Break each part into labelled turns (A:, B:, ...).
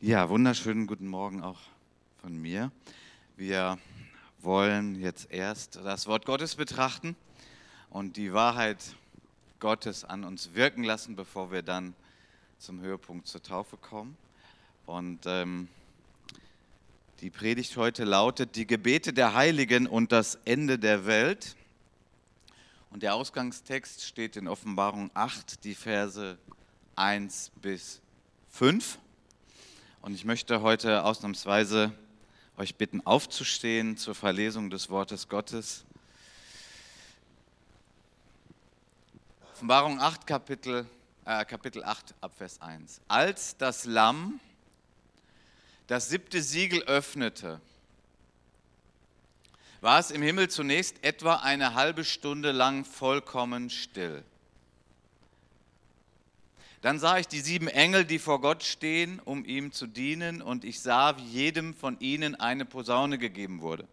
A: Ja, wunderschönen guten Morgen auch von mir. Wir wollen jetzt erst das Wort Gottes betrachten und die Wahrheit Gottes an uns wirken lassen, bevor wir dann zum Höhepunkt zur Taufe kommen. Und ähm, die Predigt heute lautet Die Gebete der Heiligen und das Ende der Welt. Und der Ausgangstext steht in Offenbarung 8, die Verse 1 bis 5. Und ich möchte heute ausnahmsweise euch bitten, aufzustehen zur Verlesung des Wortes Gottes. Offenbarung 8, Kapitel, äh, Kapitel 8, Abvers 1. Als das Lamm das siebte Siegel öffnete, war es im Himmel zunächst etwa eine halbe Stunde lang vollkommen still. Dann sah ich die sieben Engel, die vor Gott stehen, um ihm zu dienen, und ich sah, wie jedem von ihnen eine Posaune gegeben wurde.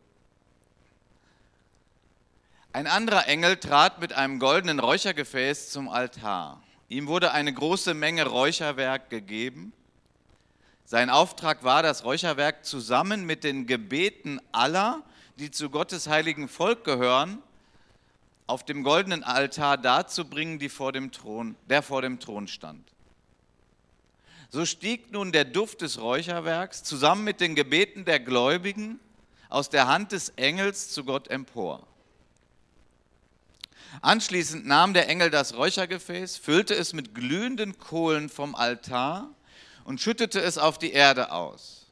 A: Ein anderer Engel trat mit einem goldenen Räuchergefäß zum Altar. Ihm wurde eine große Menge Räucherwerk gegeben. Sein Auftrag war, das Räucherwerk zusammen mit den Gebeten aller, die zu Gottes heiligen Volk gehören, auf dem goldenen Altar darzubringen, die vor dem Thron, der vor dem Thron stand. So stieg nun der Duft des Räucherwerks zusammen mit den Gebeten der Gläubigen aus der Hand des Engels zu Gott empor. Anschließend nahm der Engel das Räuchergefäß, füllte es mit glühenden Kohlen vom Altar und schüttete es auf die Erde aus.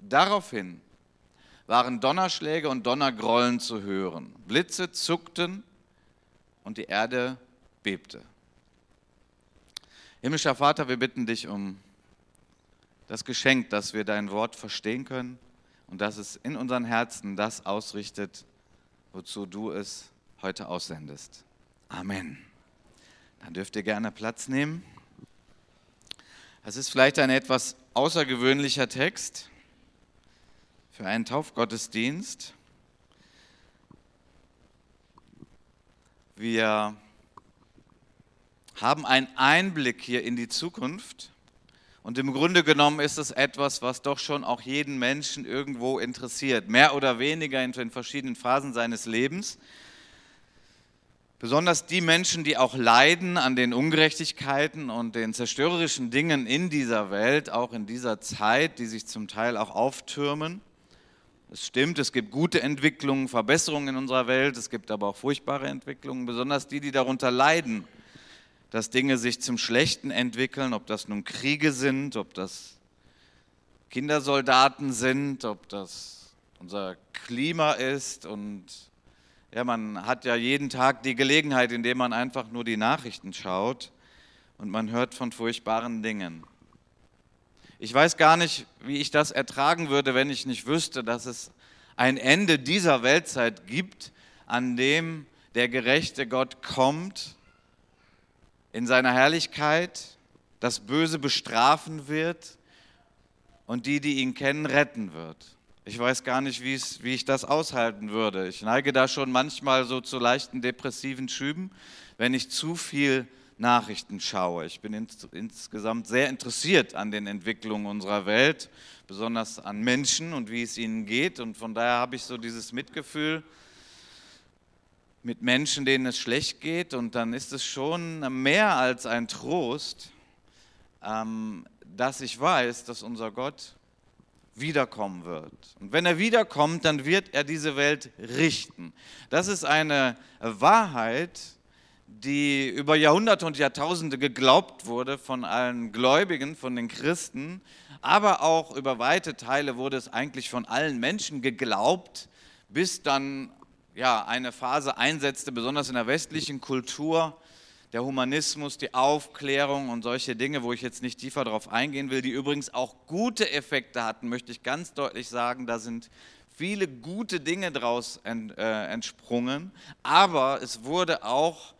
A: Daraufhin waren Donnerschläge und Donnergrollen zu hören. Blitze zuckten und die Erde bebte. Himmlischer Vater, wir bitten dich um das Geschenk, dass wir dein Wort verstehen können und dass es in unseren Herzen das ausrichtet, wozu du es heute aussendest. Amen. Dann dürft ihr gerne Platz nehmen. Es ist vielleicht ein etwas außergewöhnlicher Text für einen Taufgottesdienst. Wir haben einen Einblick hier in die Zukunft. Und im Grunde genommen ist es etwas, was doch schon auch jeden Menschen irgendwo interessiert, mehr oder weniger in den verschiedenen Phasen seines Lebens. Besonders die Menschen, die auch leiden an den Ungerechtigkeiten und den zerstörerischen Dingen in dieser Welt, auch in dieser Zeit, die sich zum Teil auch auftürmen. Es stimmt, es gibt gute Entwicklungen, Verbesserungen in unserer Welt, es gibt aber auch furchtbare Entwicklungen, besonders die, die darunter leiden, dass Dinge sich zum Schlechten entwickeln, ob das nun Kriege sind, ob das Kindersoldaten sind, ob das unser Klima ist. Und ja, man hat ja jeden Tag die Gelegenheit, indem man einfach nur die Nachrichten schaut und man hört von furchtbaren Dingen. Ich weiß gar nicht, wie ich das ertragen würde, wenn ich nicht wüsste, dass es ein Ende dieser Weltzeit gibt, an dem der gerechte Gott kommt in seiner Herrlichkeit, das Böse bestrafen wird und die, die ihn kennen, retten wird. Ich weiß gar nicht, wie ich das aushalten würde. Ich neige da schon manchmal so zu leichten depressiven Schüben, wenn ich zu viel Nachrichten schaue. Ich bin ins, insgesamt sehr interessiert an den Entwicklungen unserer Welt, besonders an Menschen und wie es ihnen geht. Und von daher habe ich so dieses Mitgefühl mit Menschen, denen es schlecht geht. Und dann ist es schon mehr als ein Trost, ähm, dass ich weiß, dass unser Gott wiederkommen wird. Und wenn er wiederkommt, dann wird er diese Welt richten. Das ist eine Wahrheit, die über Jahrhunderte und Jahrtausende geglaubt wurde von allen Gläubigen, von den Christen, aber auch über weite Teile wurde es eigentlich von allen Menschen geglaubt, bis dann ja, eine Phase einsetzte, besonders in der westlichen Kultur, der Humanismus, die Aufklärung und solche Dinge, wo ich jetzt nicht tiefer darauf eingehen will, die übrigens auch gute Effekte hatten, möchte ich ganz deutlich sagen, da sind viele gute Dinge daraus äh, entsprungen, aber es wurde auch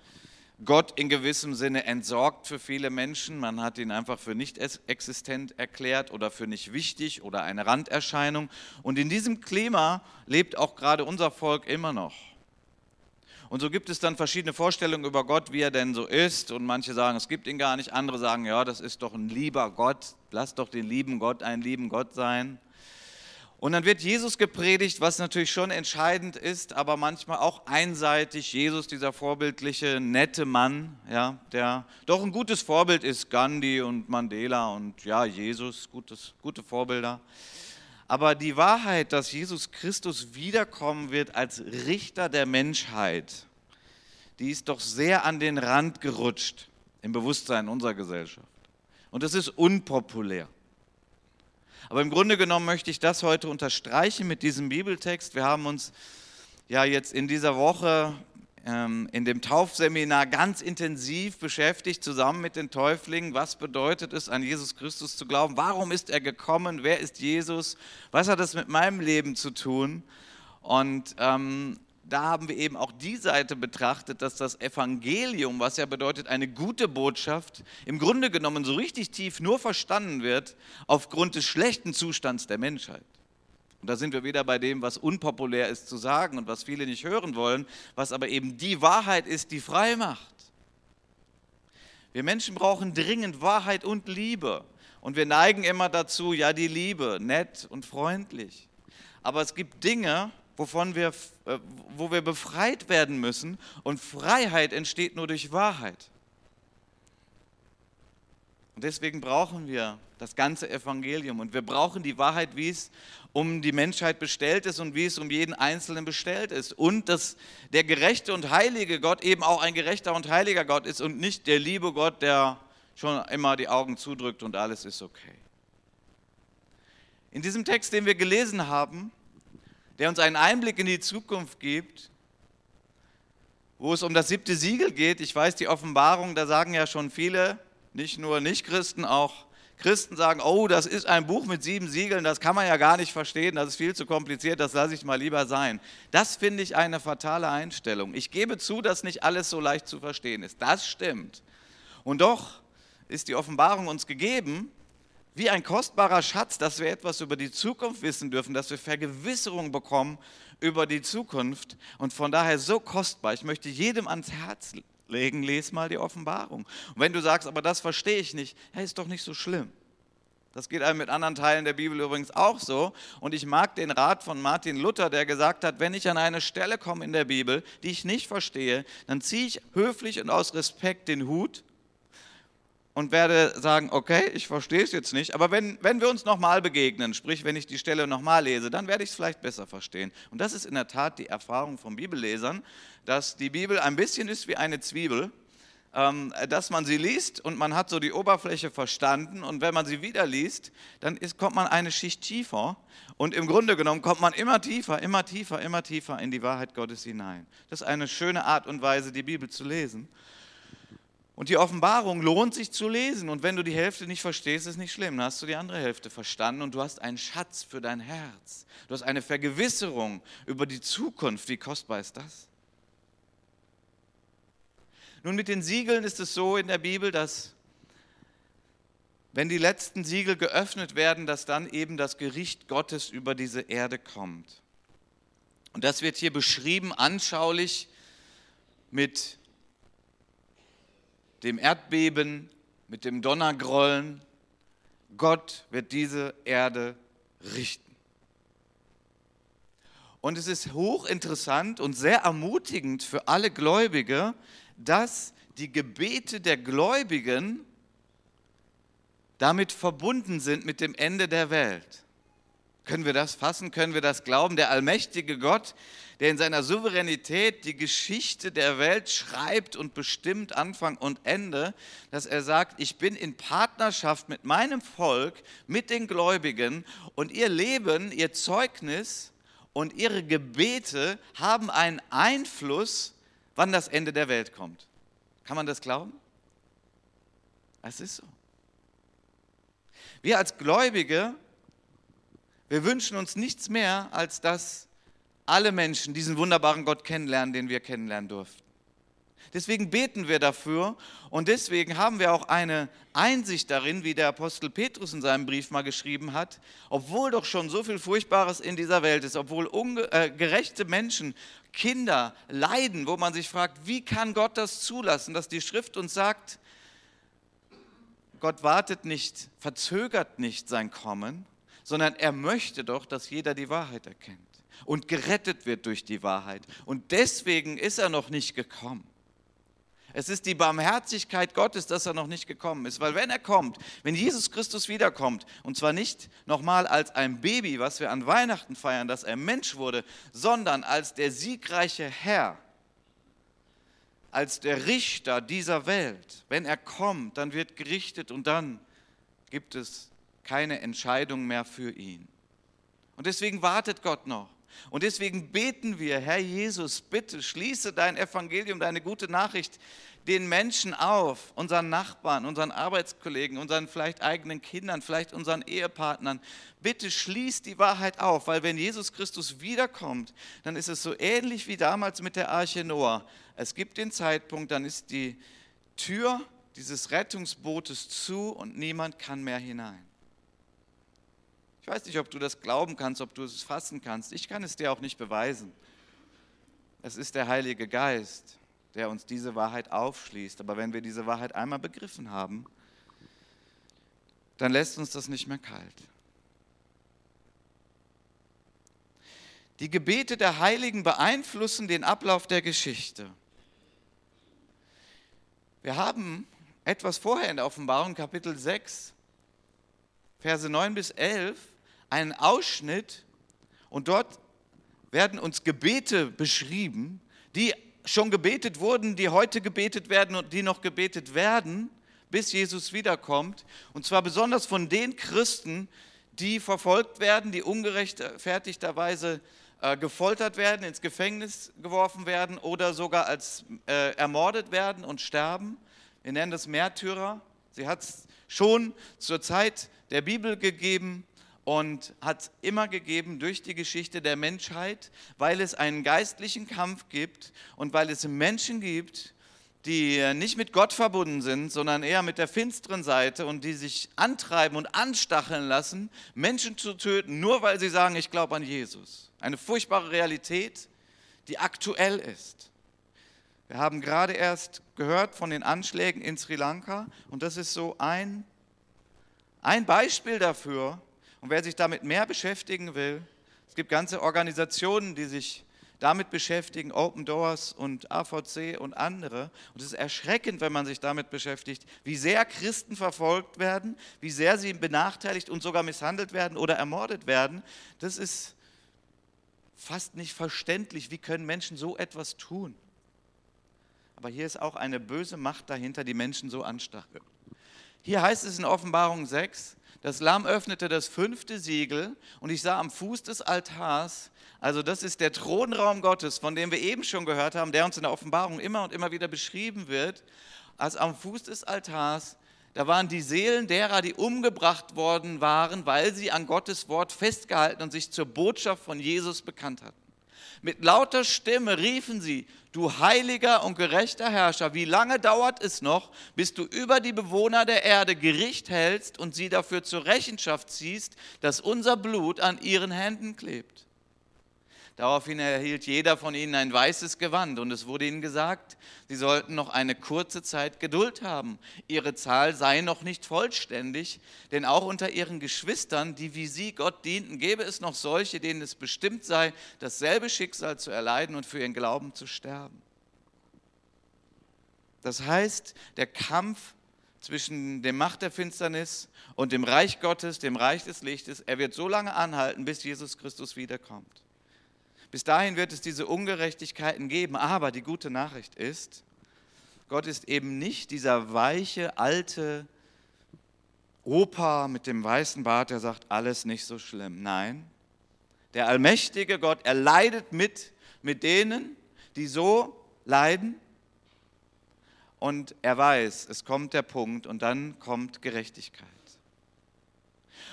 A: Gott in gewissem Sinne entsorgt für viele Menschen. Man hat ihn einfach für nicht existent erklärt oder für nicht wichtig oder eine Randerscheinung. Und in diesem Klima lebt auch gerade unser Volk immer noch. Und so gibt es dann verschiedene Vorstellungen über Gott, wie er denn so ist. Und manche sagen, es gibt ihn gar nicht. Andere sagen, ja, das ist doch ein lieber Gott. Lass doch den lieben Gott ein lieben Gott sein. Und dann wird Jesus gepredigt, was natürlich schon entscheidend ist, aber manchmal auch einseitig. Jesus, dieser vorbildliche, nette Mann, ja, der doch ein gutes Vorbild ist, Gandhi und Mandela und ja, Jesus, gutes, gute Vorbilder. Aber die Wahrheit, dass Jesus Christus wiederkommen wird als Richter der Menschheit, die ist doch sehr an den Rand gerutscht im Bewusstsein unserer Gesellschaft. Und es ist unpopulär. Aber im Grunde genommen möchte ich das heute unterstreichen mit diesem Bibeltext. Wir haben uns ja jetzt in dieser Woche ähm, in dem Taufseminar ganz intensiv beschäftigt, zusammen mit den Täuflingen. Was bedeutet es, an Jesus Christus zu glauben? Warum ist er gekommen? Wer ist Jesus? Was hat das mit meinem Leben zu tun? Und ähm, da haben wir eben auch die Seite betrachtet, dass das Evangelium, was ja bedeutet eine gute Botschaft, im Grunde genommen so richtig tief nur verstanden wird aufgrund des schlechten Zustands der Menschheit. Und da sind wir wieder bei dem, was unpopulär ist zu sagen und was viele nicht hören wollen, was aber eben die Wahrheit ist, die frei macht. Wir Menschen brauchen dringend Wahrheit und Liebe. Und wir neigen immer dazu, ja, die Liebe, nett und freundlich. Aber es gibt Dinge, wovon wir, äh, wo wir befreit werden müssen. Und Freiheit entsteht nur durch Wahrheit. Und deswegen brauchen wir das ganze Evangelium. Und wir brauchen die Wahrheit, wie es um die Menschheit bestellt ist und wie es um jeden Einzelnen bestellt ist. Und dass der gerechte und heilige Gott eben auch ein gerechter und heiliger Gott ist und nicht der liebe Gott, der schon immer die Augen zudrückt und alles ist okay. In diesem Text, den wir gelesen haben, der uns einen Einblick in die Zukunft gibt, wo es um das siebte Siegel geht. Ich weiß, die Offenbarung, da sagen ja schon viele, nicht nur Nichtchristen, auch Christen sagen, oh, das ist ein Buch mit sieben Siegeln, das kann man ja gar nicht verstehen, das ist viel zu kompliziert, das lasse ich mal lieber sein. Das finde ich eine fatale Einstellung. Ich gebe zu, dass nicht alles so leicht zu verstehen ist. Das stimmt. Und doch ist die Offenbarung uns gegeben, wie ein kostbarer Schatz, dass wir etwas über die Zukunft wissen dürfen, dass wir Vergewisserung bekommen über die Zukunft und von daher so kostbar. Ich möchte jedem ans Herz legen, lese mal die Offenbarung. Und wenn du sagst, aber das verstehe ich nicht, ja, ist doch nicht so schlimm. Das geht einem mit anderen Teilen der Bibel übrigens auch so. Und ich mag den Rat von Martin Luther, der gesagt hat, wenn ich an eine Stelle komme in der Bibel, die ich nicht verstehe, dann ziehe ich höflich und aus Respekt den Hut und werde sagen, okay, ich verstehe es jetzt nicht, aber wenn, wenn wir uns nochmal begegnen, sprich, wenn ich die Stelle nochmal lese, dann werde ich es vielleicht besser verstehen. Und das ist in der Tat die Erfahrung von Bibellesern, dass die Bibel ein bisschen ist wie eine Zwiebel, ähm, dass man sie liest und man hat so die Oberfläche verstanden und wenn man sie wieder liest, dann ist, kommt man eine Schicht tiefer und im Grunde genommen kommt man immer tiefer, immer tiefer, immer tiefer in die Wahrheit Gottes hinein. Das ist eine schöne Art und Weise, die Bibel zu lesen. Und die Offenbarung lohnt sich zu lesen. Und wenn du die Hälfte nicht verstehst, ist nicht schlimm. Dann hast du die andere Hälfte verstanden und du hast einen Schatz für dein Herz. Du hast eine Vergewisserung über die Zukunft. Wie kostbar ist das? Nun, mit den Siegeln ist es so in der Bibel, dass wenn die letzten Siegel geöffnet werden, dass dann eben das Gericht Gottes über diese Erde kommt. Und das wird hier beschrieben, anschaulich mit dem Erdbeben, mit dem Donnergrollen. Gott wird diese Erde richten. Und es ist hochinteressant und sehr ermutigend für alle Gläubige, dass die Gebete der Gläubigen damit verbunden sind mit dem Ende der Welt. Können wir das fassen? Können wir das glauben? Der allmächtige Gott, der in seiner Souveränität die Geschichte der Welt schreibt und bestimmt Anfang und Ende, dass er sagt, ich bin in Partnerschaft mit meinem Volk, mit den Gläubigen und ihr Leben, ihr Zeugnis und ihre Gebete haben einen Einfluss, wann das Ende der Welt kommt. Kann man das glauben? Es ist so. Wir als Gläubige, wir wünschen uns nichts mehr, als dass alle Menschen diesen wunderbaren Gott kennenlernen, den wir kennenlernen durften. Deswegen beten wir dafür und deswegen haben wir auch eine Einsicht darin, wie der Apostel Petrus in seinem Brief mal geschrieben hat, obwohl doch schon so viel Furchtbares in dieser Welt ist, obwohl äh, gerechte Menschen, Kinder leiden, wo man sich fragt, wie kann Gott das zulassen, dass die Schrift uns sagt, Gott wartet nicht, verzögert nicht sein Kommen, sondern er möchte doch, dass jeder die Wahrheit erkennt und gerettet wird durch die Wahrheit. Und deswegen ist er noch nicht gekommen. Es ist die Barmherzigkeit Gottes, dass er noch nicht gekommen ist. Weil wenn er kommt, wenn Jesus Christus wiederkommt, und zwar nicht nochmal als ein Baby, was wir an Weihnachten feiern, dass er Mensch wurde, sondern als der siegreiche Herr, als der Richter dieser Welt. Wenn er kommt, dann wird gerichtet und dann gibt es keine Entscheidung mehr für ihn. Und deswegen wartet Gott noch. Und deswegen beten wir, Herr Jesus, bitte schließe dein Evangelium, deine gute Nachricht den Menschen auf, unseren Nachbarn, unseren Arbeitskollegen, unseren vielleicht eigenen Kindern, vielleicht unseren Ehepartnern. Bitte schließ die Wahrheit auf, weil wenn Jesus Christus wiederkommt, dann ist es so ähnlich wie damals mit der Arche Noah. Es gibt den Zeitpunkt, dann ist die Tür dieses Rettungsbootes zu und niemand kann mehr hinein. Ich weiß nicht, ob du das glauben kannst, ob du es fassen kannst. Ich kann es dir auch nicht beweisen. Es ist der Heilige Geist, der uns diese Wahrheit aufschließt. Aber wenn wir diese Wahrheit einmal begriffen haben, dann lässt uns das nicht mehr kalt. Die Gebete der Heiligen beeinflussen den Ablauf der Geschichte. Wir haben etwas vorher in der Offenbarung, Kapitel 6, Verse 9 bis 11, einen Ausschnitt und dort werden uns Gebete beschrieben, die schon gebetet wurden, die heute gebetet werden und die noch gebetet werden, bis Jesus wiederkommt. Und zwar besonders von den Christen, die verfolgt werden, die ungerechtfertigterweise äh, gefoltert werden, ins Gefängnis geworfen werden oder sogar als äh, ermordet werden und sterben. Wir nennen das Märtyrer. Sie hat es schon zur Zeit der Bibel gegeben und hat immer gegeben durch die Geschichte der Menschheit, weil es einen geistlichen Kampf gibt und weil es Menschen gibt, die nicht mit Gott verbunden sind, sondern eher mit der finsteren Seite und die sich antreiben und anstacheln lassen, Menschen zu töten, nur weil sie sagen, ich glaube an Jesus. Eine furchtbare Realität, die aktuell ist. Wir haben gerade erst gehört von den Anschlägen in Sri Lanka und das ist so ein, ein Beispiel dafür, und wer sich damit mehr beschäftigen will, es gibt ganze Organisationen, die sich damit beschäftigen, Open Doors und AVC und andere. Und es ist erschreckend, wenn man sich damit beschäftigt, wie sehr Christen verfolgt werden, wie sehr sie benachteiligt und sogar misshandelt werden oder ermordet werden. Das ist fast nicht verständlich. Wie können Menschen so etwas tun? Aber hier ist auch eine böse Macht dahinter, die Menschen so anstachelt. Hier heißt es in Offenbarung 6, das Lamm öffnete das fünfte Siegel und ich sah am Fuß des Altars, also das ist der Thronraum Gottes, von dem wir eben schon gehört haben, der uns in der Offenbarung immer und immer wieder beschrieben wird, als am Fuß des Altars, da waren die Seelen derer, die umgebracht worden waren, weil sie an Gottes Wort festgehalten und sich zur Botschaft von Jesus bekannt hatten. Mit lauter Stimme riefen sie, du heiliger und gerechter Herrscher, wie lange dauert es noch, bis du über die Bewohner der Erde Gericht hältst und sie dafür zur Rechenschaft ziehst, dass unser Blut an ihren Händen klebt? Daraufhin erhielt jeder von ihnen ein weißes Gewand und es wurde ihnen gesagt, sie sollten noch eine kurze Zeit Geduld haben. Ihre Zahl sei noch nicht vollständig, denn auch unter ihren Geschwistern, die wie sie Gott dienten, gäbe es noch solche, denen es bestimmt sei, dasselbe Schicksal zu erleiden und für ihren Glauben zu sterben. Das heißt, der Kampf zwischen dem Macht der Finsternis und dem Reich Gottes, dem Reich des Lichtes, er wird so lange anhalten, bis Jesus Christus wiederkommt. Bis dahin wird es diese Ungerechtigkeiten geben. Aber die gute Nachricht ist, Gott ist eben nicht dieser weiche, alte Opa mit dem weißen Bart, der sagt, alles nicht so schlimm. Nein, der allmächtige Gott, er leidet mit, mit denen, die so leiden. Und er weiß, es kommt der Punkt und dann kommt Gerechtigkeit.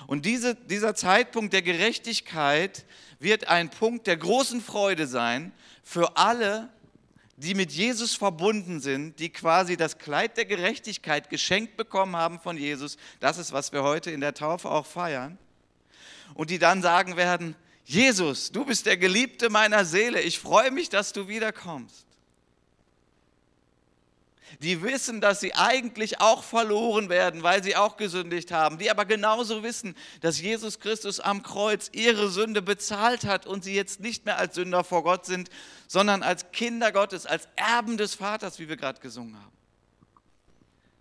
A: Und diese, dieser Zeitpunkt der Gerechtigkeit wird ein Punkt der großen Freude sein für alle, die mit Jesus verbunden sind, die quasi das Kleid der Gerechtigkeit geschenkt bekommen haben von Jesus. Das ist, was wir heute in der Taufe auch feiern. Und die dann sagen werden, Jesus, du bist der Geliebte meiner Seele, ich freue mich, dass du wiederkommst die wissen, dass sie eigentlich auch verloren werden, weil sie auch gesündigt haben, die aber genauso wissen, dass Jesus Christus am Kreuz ihre Sünde bezahlt hat und sie jetzt nicht mehr als Sünder vor Gott sind, sondern als Kinder Gottes, als Erben des Vaters, wie wir gerade gesungen haben.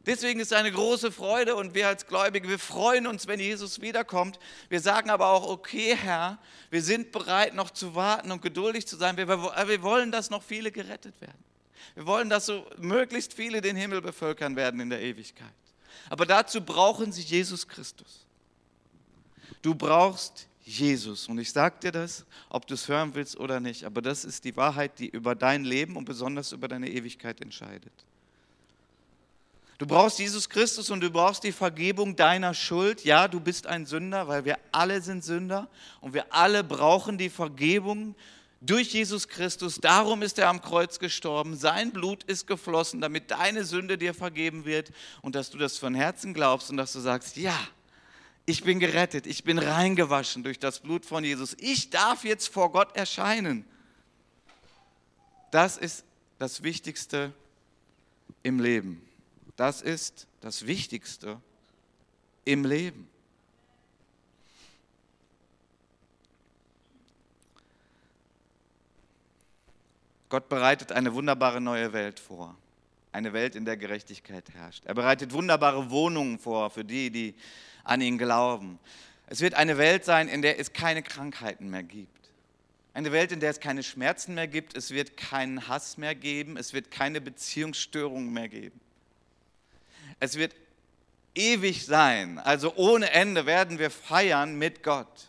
A: Deswegen ist es eine große Freude und wir als Gläubige, wir freuen uns, wenn Jesus wiederkommt. Wir sagen aber auch, okay Herr, wir sind bereit noch zu warten und geduldig zu sein. Wir, wir wollen, dass noch viele gerettet werden. Wir wollen, dass so möglichst viele den Himmel bevölkern werden in der Ewigkeit. Aber dazu brauchen sie Jesus Christus. Du brauchst Jesus. Und ich sage dir das, ob du es hören willst oder nicht, aber das ist die Wahrheit, die über dein Leben und besonders über deine Ewigkeit entscheidet. Du brauchst Jesus Christus und du brauchst die Vergebung deiner Schuld. Ja, du bist ein Sünder, weil wir alle sind Sünder und wir alle brauchen die Vergebung durch Jesus Christus. Darum ist er am Kreuz gestorben. Sein Blut ist geflossen, damit deine Sünde dir vergeben wird und dass du das von Herzen glaubst und dass du sagst, ja, ich bin gerettet, ich bin reingewaschen durch das Blut von Jesus. Ich darf jetzt vor Gott erscheinen. Das ist das Wichtigste im Leben. Das ist das Wichtigste im Leben. Gott bereitet eine wunderbare neue Welt vor. Eine Welt, in der Gerechtigkeit herrscht. Er bereitet wunderbare Wohnungen vor für die, die an ihn glauben. Es wird eine Welt sein, in der es keine Krankheiten mehr gibt. Eine Welt, in der es keine Schmerzen mehr gibt. Es wird keinen Hass mehr geben. Es wird keine Beziehungsstörungen mehr geben. Es wird ewig sein. Also ohne Ende werden wir feiern mit Gott.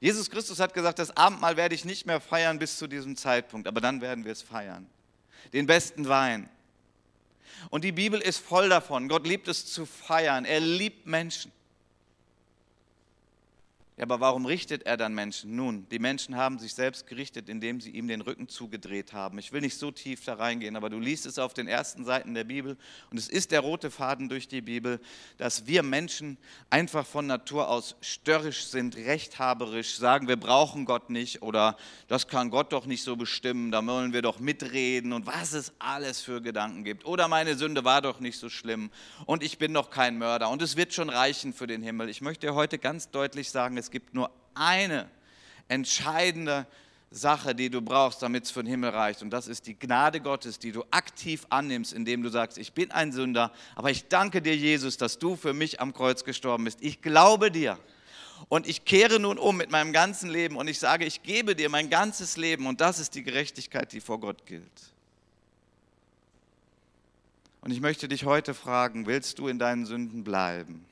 A: Jesus Christus hat gesagt, das Abendmahl werde ich nicht mehr feiern bis zu diesem Zeitpunkt, aber dann werden wir es feiern. Den besten Wein. Und die Bibel ist voll davon. Gott liebt es zu feiern. Er liebt Menschen. Ja, aber warum richtet er dann Menschen? Nun, die Menschen haben sich selbst gerichtet, indem sie ihm den Rücken zugedreht haben. Ich will nicht so tief da reingehen, aber du liest es auf den ersten Seiten der Bibel und es ist der rote Faden durch die Bibel, dass wir Menschen einfach von Natur aus störrisch sind, rechthaberisch, sagen, wir brauchen Gott nicht oder das kann Gott doch nicht so bestimmen, da wollen wir doch mitreden und was es alles für Gedanken gibt. Oder meine Sünde war doch nicht so schlimm und ich bin doch kein Mörder und es wird schon reichen für den Himmel. Ich möchte heute ganz deutlich sagen, es gibt nur eine entscheidende Sache, die du brauchst, damit es für den Himmel reicht. Und das ist die Gnade Gottes, die du aktiv annimmst, indem du sagst, ich bin ein Sünder, aber ich danke dir, Jesus, dass du für mich am Kreuz gestorben bist. Ich glaube dir. Und ich kehre nun um mit meinem ganzen Leben und ich sage, ich gebe dir mein ganzes Leben und das ist die Gerechtigkeit, die vor Gott gilt. Und ich möchte dich heute fragen, willst du in deinen Sünden bleiben?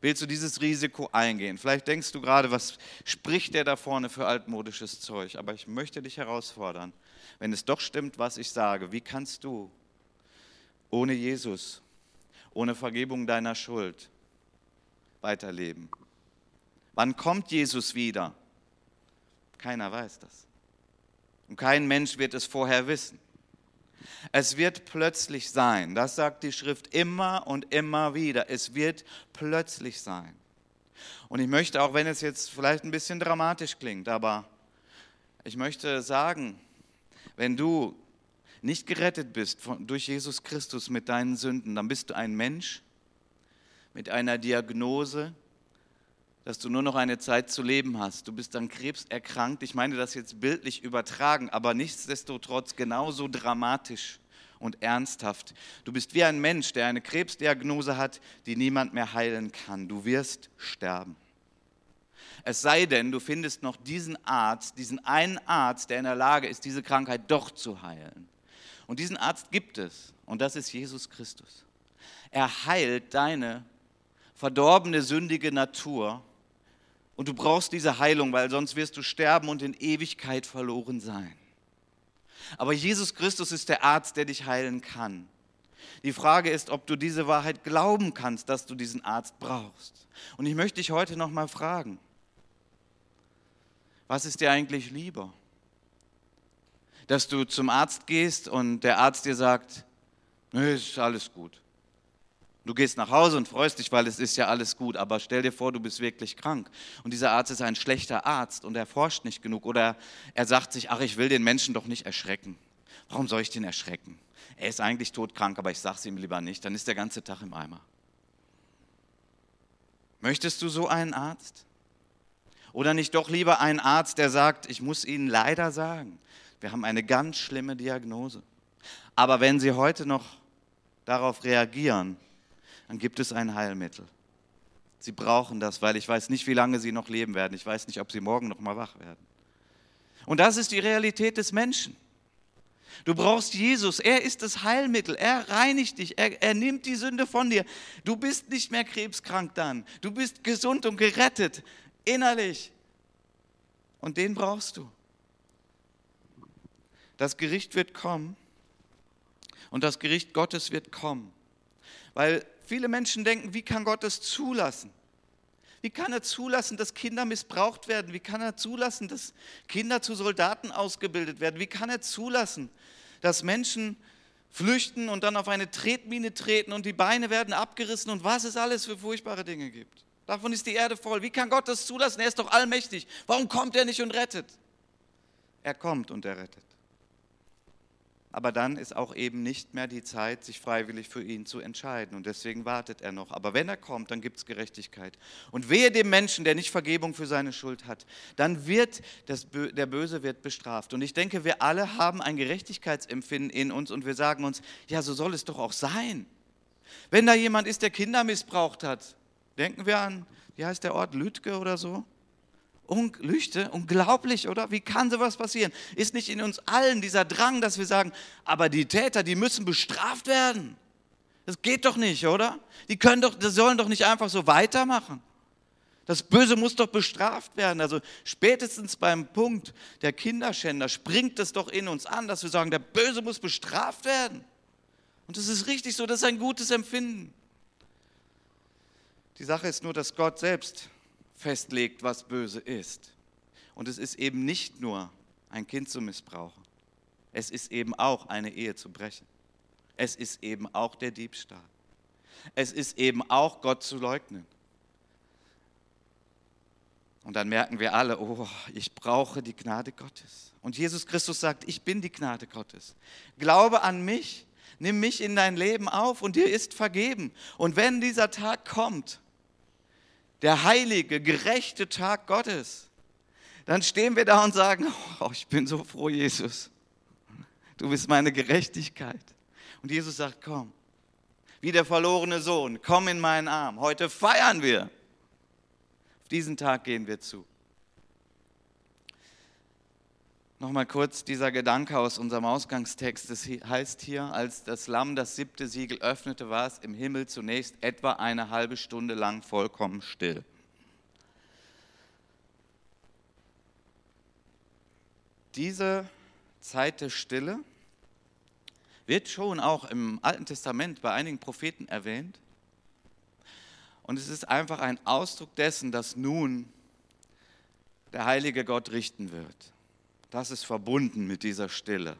A: Willst du dieses Risiko eingehen? Vielleicht denkst du gerade, was spricht der da vorne für altmodisches Zeug? Aber ich möchte dich herausfordern, wenn es doch stimmt, was ich sage, wie kannst du ohne Jesus, ohne Vergebung deiner Schuld weiterleben? Wann kommt Jesus wieder? Keiner weiß das. Und kein Mensch wird es vorher wissen. Es wird plötzlich sein. Das sagt die Schrift immer und immer wieder. Es wird plötzlich sein. Und ich möchte, auch wenn es jetzt vielleicht ein bisschen dramatisch klingt, aber ich möchte sagen, wenn du nicht gerettet bist von, durch Jesus Christus mit deinen Sünden, dann bist du ein Mensch mit einer Diagnose, dass du nur noch eine Zeit zu leben hast. Du bist an Krebs erkrankt. Ich meine das jetzt bildlich übertragen, aber nichtsdestotrotz genauso dramatisch und ernsthaft. Du bist wie ein Mensch, der eine Krebsdiagnose hat, die niemand mehr heilen kann. Du wirst sterben. Es sei denn, du findest noch diesen Arzt, diesen einen Arzt, der in der Lage ist, diese Krankheit doch zu heilen. Und diesen Arzt gibt es, und das ist Jesus Christus. Er heilt deine verdorbene, sündige Natur und du brauchst diese Heilung, weil sonst wirst du sterben und in Ewigkeit verloren sein. Aber Jesus Christus ist der Arzt, der dich heilen kann. Die Frage ist, ob du diese Wahrheit glauben kannst, dass du diesen Arzt brauchst. Und ich möchte dich heute noch mal fragen, was ist dir eigentlich lieber? dass du zum Arzt gehst und der Arzt dir sagt, nee, ist alles gut. Du gehst nach Hause und freust dich, weil es ist ja alles gut, aber stell dir vor, du bist wirklich krank und dieser Arzt ist ein schlechter Arzt und er forscht nicht genug oder er sagt sich, ach, ich will den Menschen doch nicht erschrecken. Warum soll ich den erschrecken? Er ist eigentlich todkrank, aber ich sage es ihm lieber nicht, dann ist der ganze Tag im Eimer. Möchtest du so einen Arzt? Oder nicht doch lieber einen Arzt, der sagt, ich muss Ihnen leider sagen, wir haben eine ganz schlimme Diagnose. Aber wenn Sie heute noch darauf reagieren, dann gibt es ein Heilmittel. Sie brauchen das, weil ich weiß nicht, wie lange sie noch leben werden. Ich weiß nicht, ob sie morgen noch mal wach werden. Und das ist die Realität des Menschen. Du brauchst Jesus. Er ist das Heilmittel. Er reinigt dich. Er, er, nimmt die Sünde von dir. Du bist nicht mehr krebskrank dann. Du bist gesund und gerettet. Innerlich. Und den brauchst du. Das Gericht wird kommen. Und das Gericht Gottes wird kommen. Weil Viele Menschen denken, wie kann Gott das zulassen? Wie kann er zulassen, dass Kinder missbraucht werden? Wie kann er zulassen, dass Kinder zu Soldaten ausgebildet werden? Wie kann er zulassen, dass Menschen flüchten und dann auf eine Tretmine treten und die Beine werden abgerissen und was es alles für furchtbare Dinge gibt? Davon ist die Erde voll. Wie kann Gott das zulassen? Er ist doch allmächtig. Warum kommt er nicht und rettet? Er kommt und er rettet aber dann ist auch eben nicht mehr die Zeit, sich freiwillig für ihn zu entscheiden. Und deswegen wartet er noch. Aber wenn er kommt, dann gibt es Gerechtigkeit. Und wehe dem Menschen, der nicht Vergebung für seine Schuld hat, dann wird das, der Böse wird bestraft. Und ich denke, wir alle haben ein Gerechtigkeitsempfinden in uns und wir sagen uns, ja, so soll es doch auch sein. Wenn da jemand ist, der Kinder missbraucht hat, denken wir an, wie heißt der Ort, Lütke oder so? Lüchte, unglaublich, oder? Wie kann sowas passieren? Ist nicht in uns allen dieser Drang, dass wir sagen, aber die Täter, die müssen bestraft werden. Das geht doch nicht, oder? Die können doch, die sollen doch nicht einfach so weitermachen. Das Böse muss doch bestraft werden. Also spätestens beim Punkt der Kinderschänder springt es doch in uns an, dass wir sagen, der Böse muss bestraft werden. Und das ist richtig so, das ist ein gutes Empfinden. Die Sache ist nur, dass Gott selbst festlegt, was böse ist. Und es ist eben nicht nur ein Kind zu missbrauchen. Es ist eben auch eine Ehe zu brechen. Es ist eben auch der Diebstahl. Es ist eben auch Gott zu leugnen. Und dann merken wir alle, oh, ich brauche die Gnade Gottes. Und Jesus Christus sagt, ich bin die Gnade Gottes. Glaube an mich, nimm mich in dein Leben auf und dir ist vergeben. Und wenn dieser Tag kommt, der heilige, gerechte Tag Gottes, dann stehen wir da und sagen, oh, ich bin so froh, Jesus. Du bist meine Gerechtigkeit. Und Jesus sagt, komm, wie der verlorene Sohn, komm in meinen Arm. Heute feiern wir. Auf diesen Tag gehen wir zu. Nochmal kurz dieser Gedanke aus unserem Ausgangstext. Es heißt hier, als das Lamm das siebte Siegel öffnete, war es im Himmel zunächst etwa eine halbe Stunde lang vollkommen still. Diese Zeit der Stille wird schon auch im Alten Testament bei einigen Propheten erwähnt. Und es ist einfach ein Ausdruck dessen, dass nun der heilige Gott richten wird. Das ist verbunden mit dieser Stille.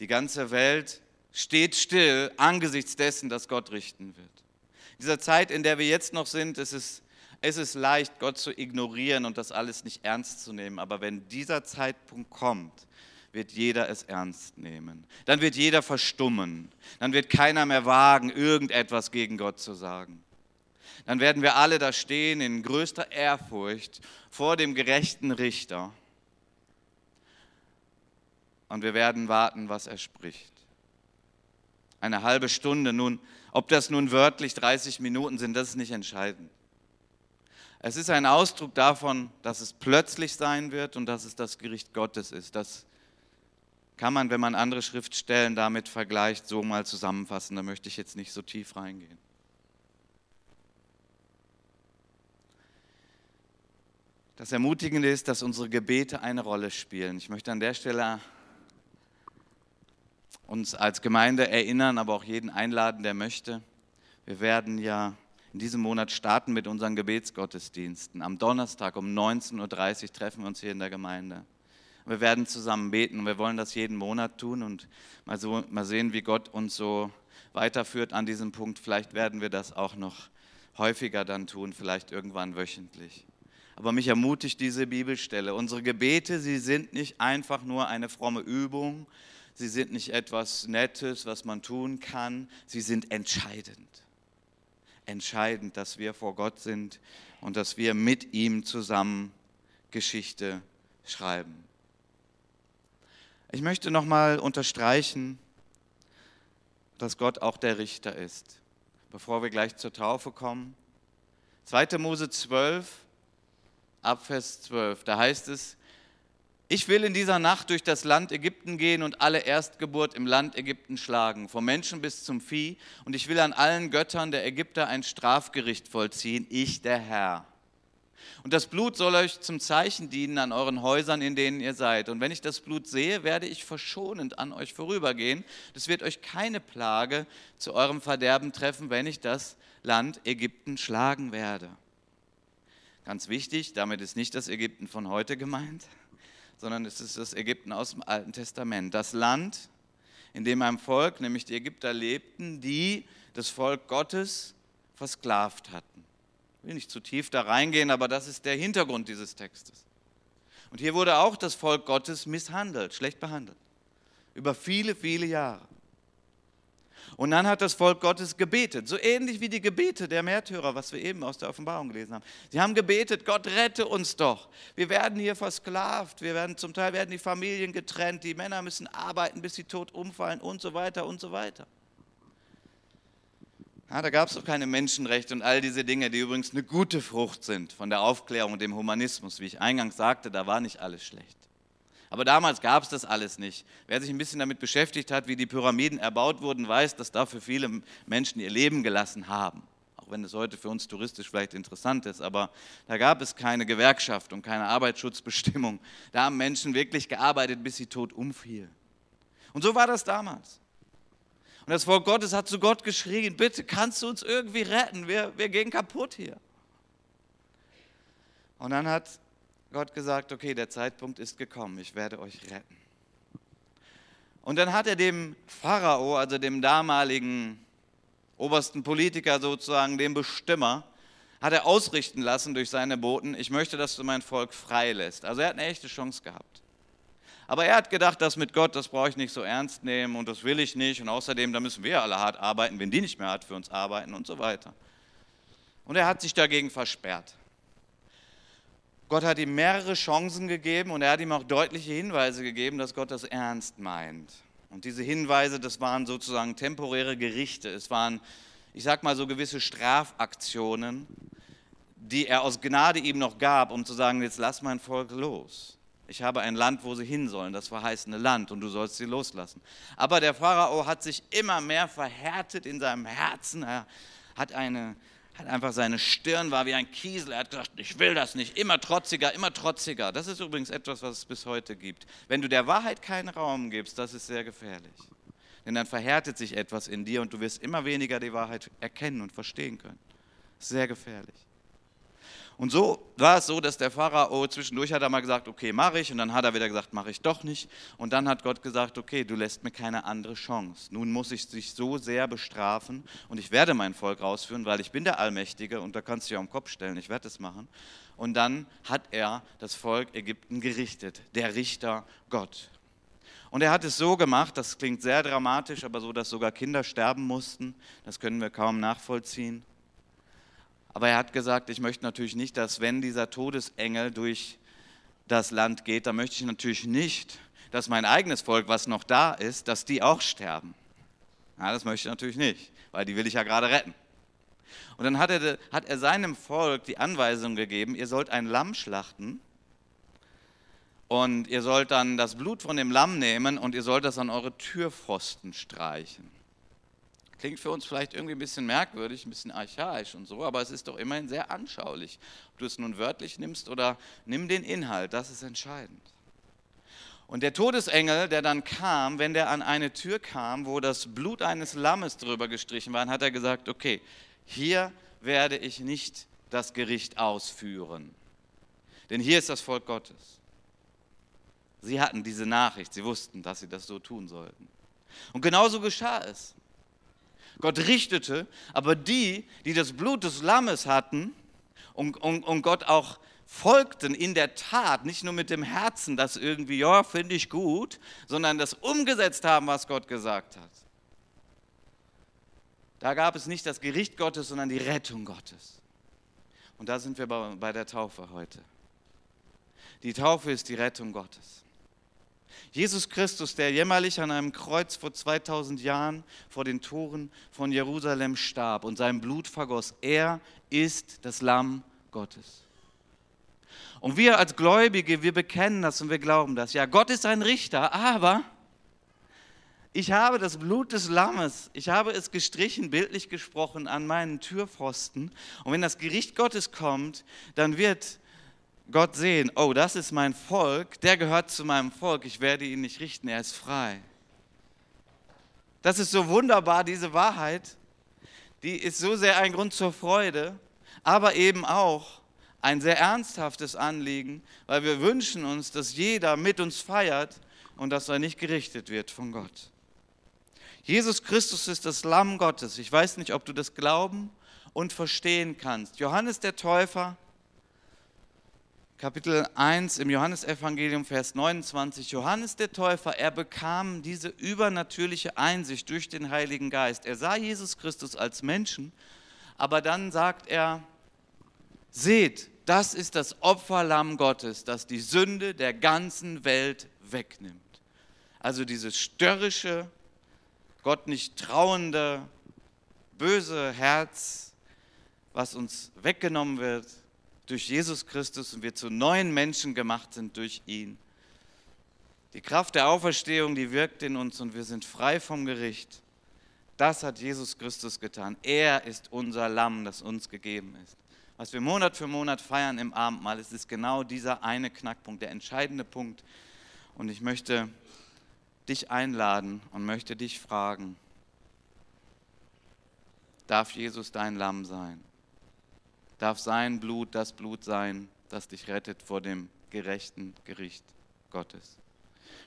A: Die ganze Welt steht still angesichts dessen, dass Gott richten wird. In dieser Zeit, in der wir jetzt noch sind, ist es, ist leicht, Gott zu ignorieren und das alles nicht ernst zu nehmen. Aber wenn dieser Zeitpunkt kommt, wird jeder es ernst nehmen. Dann wird jeder verstummen. Dann wird keiner mehr wagen, irgendetwas gegen Gott zu sagen. Dann werden wir alle da stehen in größter Ehrfurcht vor dem gerechten Richter und wir werden warten, was er spricht. Eine halbe Stunde, nun, ob das nun wörtlich 30 Minuten sind, das ist nicht entscheidend. Es ist ein Ausdruck davon, dass es plötzlich sein wird und dass es das Gericht Gottes ist. Das kann man, wenn man andere Schriftstellen damit vergleicht, so mal zusammenfassen. Da möchte ich jetzt nicht so tief reingehen. Das Ermutigende ist, dass unsere Gebete eine Rolle spielen. Ich möchte an der Stelle uns als Gemeinde erinnern, aber auch jeden einladen, der möchte. Wir werden ja in diesem Monat starten mit unseren Gebetsgottesdiensten. Am Donnerstag um 19.30 Uhr treffen wir uns hier in der Gemeinde. Wir werden zusammen beten. Wir wollen das jeden Monat tun und mal, so, mal sehen, wie Gott uns so weiterführt an diesem Punkt. Vielleicht werden wir das auch noch häufiger dann tun, vielleicht irgendwann wöchentlich. Aber mich ermutigt diese Bibelstelle. Unsere Gebete, sie sind nicht einfach nur eine fromme Übung, sie sind nicht etwas Nettes, was man tun kann, sie sind entscheidend. Entscheidend, dass wir vor Gott sind und dass wir mit ihm zusammen Geschichte schreiben. Ich möchte nochmal unterstreichen, dass Gott auch der Richter ist, bevor wir gleich zur Taufe kommen. 2. Mose 12, Abvers 12, da heißt es, ich will in dieser Nacht durch das Land Ägypten gehen und alle Erstgeburt im Land Ägypten schlagen, vom Menschen bis zum Vieh, und ich will an allen Göttern der Ägypter ein Strafgericht vollziehen, ich der Herr. Und das Blut soll euch zum Zeichen dienen an euren Häusern, in denen ihr seid. Und wenn ich das Blut sehe, werde ich verschonend an euch vorübergehen. Es wird euch keine Plage zu eurem Verderben treffen, wenn ich das Land Ägypten schlagen werde. Ganz wichtig, damit ist nicht das Ägypten von heute gemeint, sondern es ist das Ägypten aus dem Alten Testament. Das Land, in dem ein Volk, nämlich die Ägypter, lebten, die das Volk Gottes versklavt hatten. Ich will nicht zu tief da reingehen, aber das ist der Hintergrund dieses Textes. Und hier wurde auch das Volk Gottes misshandelt, schlecht behandelt. Über viele, viele Jahre. Und dann hat das Volk Gottes gebetet, so ähnlich wie die Gebete der Märtyrer, was wir eben aus der Offenbarung gelesen haben. Sie haben gebetet, Gott rette uns doch. Wir werden hier versklavt, wir werden zum Teil werden die Familien getrennt, die Männer müssen arbeiten, bis sie tot umfallen und so weiter und so weiter. Ja, da gab es doch keine Menschenrechte und all diese Dinge, die übrigens eine gute Frucht sind von der Aufklärung und dem Humanismus. Wie ich eingangs sagte, da war nicht alles schlecht. Aber damals gab es das alles nicht. Wer sich ein bisschen damit beschäftigt hat, wie die Pyramiden erbaut wurden, weiß, dass dafür viele Menschen ihr Leben gelassen haben. Auch wenn es heute für uns touristisch vielleicht interessant ist. Aber da gab es keine Gewerkschaft und keine Arbeitsschutzbestimmung. Da haben Menschen wirklich gearbeitet, bis sie tot umfielen. Und so war das damals. Und das Volk Gottes hat zu Gott geschrien, bitte kannst du uns irgendwie retten, wir, wir gehen kaputt hier. Und dann hat Gott gesagt, okay, der Zeitpunkt ist gekommen, ich werde euch retten. Und dann hat er dem Pharao, also dem damaligen obersten Politiker sozusagen, dem Bestimmer, hat er ausrichten lassen durch seine Boten, ich möchte, dass du mein Volk freilässt. Also er hat eine echte Chance gehabt. Aber er hat gedacht, das mit Gott, das brauche ich nicht so ernst nehmen und das will ich nicht. Und außerdem, da müssen wir alle hart arbeiten, wenn die nicht mehr hart für uns arbeiten und so weiter. Und er hat sich dagegen versperrt. Gott hat ihm mehrere Chancen gegeben und er hat ihm auch deutliche Hinweise gegeben, dass Gott das ernst meint. Und diese Hinweise, das waren sozusagen temporäre Gerichte. Es waren, ich sag mal, so gewisse Strafaktionen, die er aus Gnade ihm noch gab, um zu sagen, jetzt lass mein Volk los. Ich habe ein Land, wo sie hin sollen, das verheißene Land, und du sollst sie loslassen. Aber der Pharao hat sich immer mehr verhärtet in seinem Herzen. Er hat, eine, hat einfach seine Stirn war wie ein Kiesel. Er hat gesagt, ich will das nicht. Immer trotziger, immer trotziger. Das ist übrigens etwas, was es bis heute gibt. Wenn du der Wahrheit keinen Raum gibst, das ist sehr gefährlich. Denn dann verhärtet sich etwas in dir und du wirst immer weniger die Wahrheit erkennen und verstehen können. Sehr gefährlich. Und so war es so, dass der Pharao zwischendurch hat er mal gesagt, okay, mache ich. Und dann hat er wieder gesagt, mache ich doch nicht. Und dann hat Gott gesagt, okay, du lässt mir keine andere Chance. Nun muss ich dich so sehr bestrafen und ich werde mein Volk rausführen, weil ich bin der Allmächtige und da kannst du dich auf den Kopf stellen, ich werde es machen. Und dann hat er das Volk Ägypten gerichtet, der Richter Gott. Und er hat es so gemacht, das klingt sehr dramatisch, aber so, dass sogar Kinder sterben mussten, das können wir kaum nachvollziehen. Aber er hat gesagt, ich möchte natürlich nicht, dass wenn dieser Todesengel durch das Land geht, dann möchte ich natürlich nicht, dass mein eigenes Volk, was noch da ist, dass die auch sterben. Ja, das möchte ich natürlich nicht, weil die will ich ja gerade retten. Und dann hat er, hat er seinem Volk die Anweisung gegeben, ihr sollt ein Lamm schlachten und ihr sollt dann das Blut von dem Lamm nehmen und ihr sollt das an eure Türpfosten streichen. Klingt für uns vielleicht irgendwie ein bisschen merkwürdig, ein bisschen archaisch und so, aber es ist doch immerhin sehr anschaulich. Ob du es nun wörtlich nimmst oder nimm den Inhalt, das ist entscheidend. Und der Todesengel, der dann kam, wenn der an eine Tür kam, wo das Blut eines Lammes drüber gestrichen war, hat er gesagt, okay, hier werde ich nicht das Gericht ausführen, denn hier ist das Volk Gottes. Sie hatten diese Nachricht, sie wussten, dass sie das so tun sollten. Und genauso geschah es. Gott richtete, aber die, die das Blut des Lammes hatten und, und, und Gott auch folgten in der Tat, nicht nur mit dem Herzen, das irgendwie, ja, finde ich gut, sondern das umgesetzt haben, was Gott gesagt hat. Da gab es nicht das Gericht Gottes, sondern die Rettung Gottes. Und da sind wir bei der Taufe heute. Die Taufe ist die Rettung Gottes. Jesus Christus, der jämmerlich an einem Kreuz vor 2000 Jahren vor den Toren von Jerusalem starb und sein Blut vergoss, er ist das Lamm Gottes. Und wir als Gläubige, wir bekennen das und wir glauben das. Ja, Gott ist ein Richter, aber ich habe das Blut des Lammes, ich habe es gestrichen, bildlich gesprochen, an meinen Türpfosten. Und wenn das Gericht Gottes kommt, dann wird Gott sehen, oh, das ist mein Volk, der gehört zu meinem Volk, ich werde ihn nicht richten, er ist frei. Das ist so wunderbar, diese Wahrheit, die ist so sehr ein Grund zur Freude, aber eben auch ein sehr ernsthaftes Anliegen, weil wir wünschen uns, dass jeder mit uns feiert und dass er nicht gerichtet wird von Gott. Jesus Christus ist das Lamm Gottes. Ich weiß nicht, ob du das glauben und verstehen kannst. Johannes der Täufer Kapitel 1 im Johannesevangelium, Vers 29. Johannes der Täufer, er bekam diese übernatürliche Einsicht durch den Heiligen Geist. Er sah Jesus Christus als Menschen, aber dann sagt er, seht, das ist das Opferlamm Gottes, das die Sünde der ganzen Welt wegnimmt. Also dieses störrische, Gott nicht trauende, böse Herz, was uns weggenommen wird, durch Jesus Christus und wir zu neuen Menschen gemacht sind durch ihn. Die Kraft der Auferstehung, die wirkt in uns und wir sind frei vom Gericht. Das hat Jesus Christus getan. Er ist unser Lamm, das uns gegeben ist. Was wir Monat für Monat feiern im Abendmahl, es ist genau dieser eine Knackpunkt, der entscheidende Punkt. Und ich möchte dich einladen und möchte dich fragen, darf Jesus dein Lamm sein? Darf sein Blut das Blut sein, das dich rettet vor dem gerechten Gericht Gottes.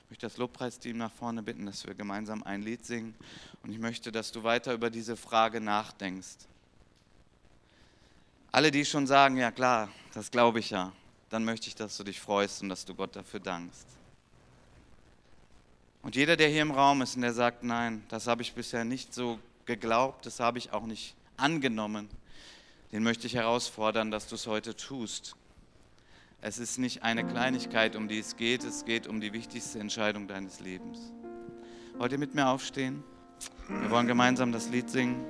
A: Ich möchte das Lobpreisteam nach vorne bitten, dass wir gemeinsam ein Lied singen. Und ich möchte, dass du weiter über diese Frage nachdenkst. Alle, die schon sagen, ja klar, das glaube ich ja, dann möchte ich, dass du dich freust und dass du Gott dafür dankst. Und jeder, der hier im Raum ist und der sagt, nein, das habe ich bisher nicht so geglaubt, das habe ich auch nicht angenommen, den möchte ich herausfordern, dass du es heute tust. Es ist nicht eine Kleinigkeit, um die es geht, es geht um die wichtigste Entscheidung deines Lebens. Wollt ihr mit mir aufstehen? Wir wollen gemeinsam das Lied singen.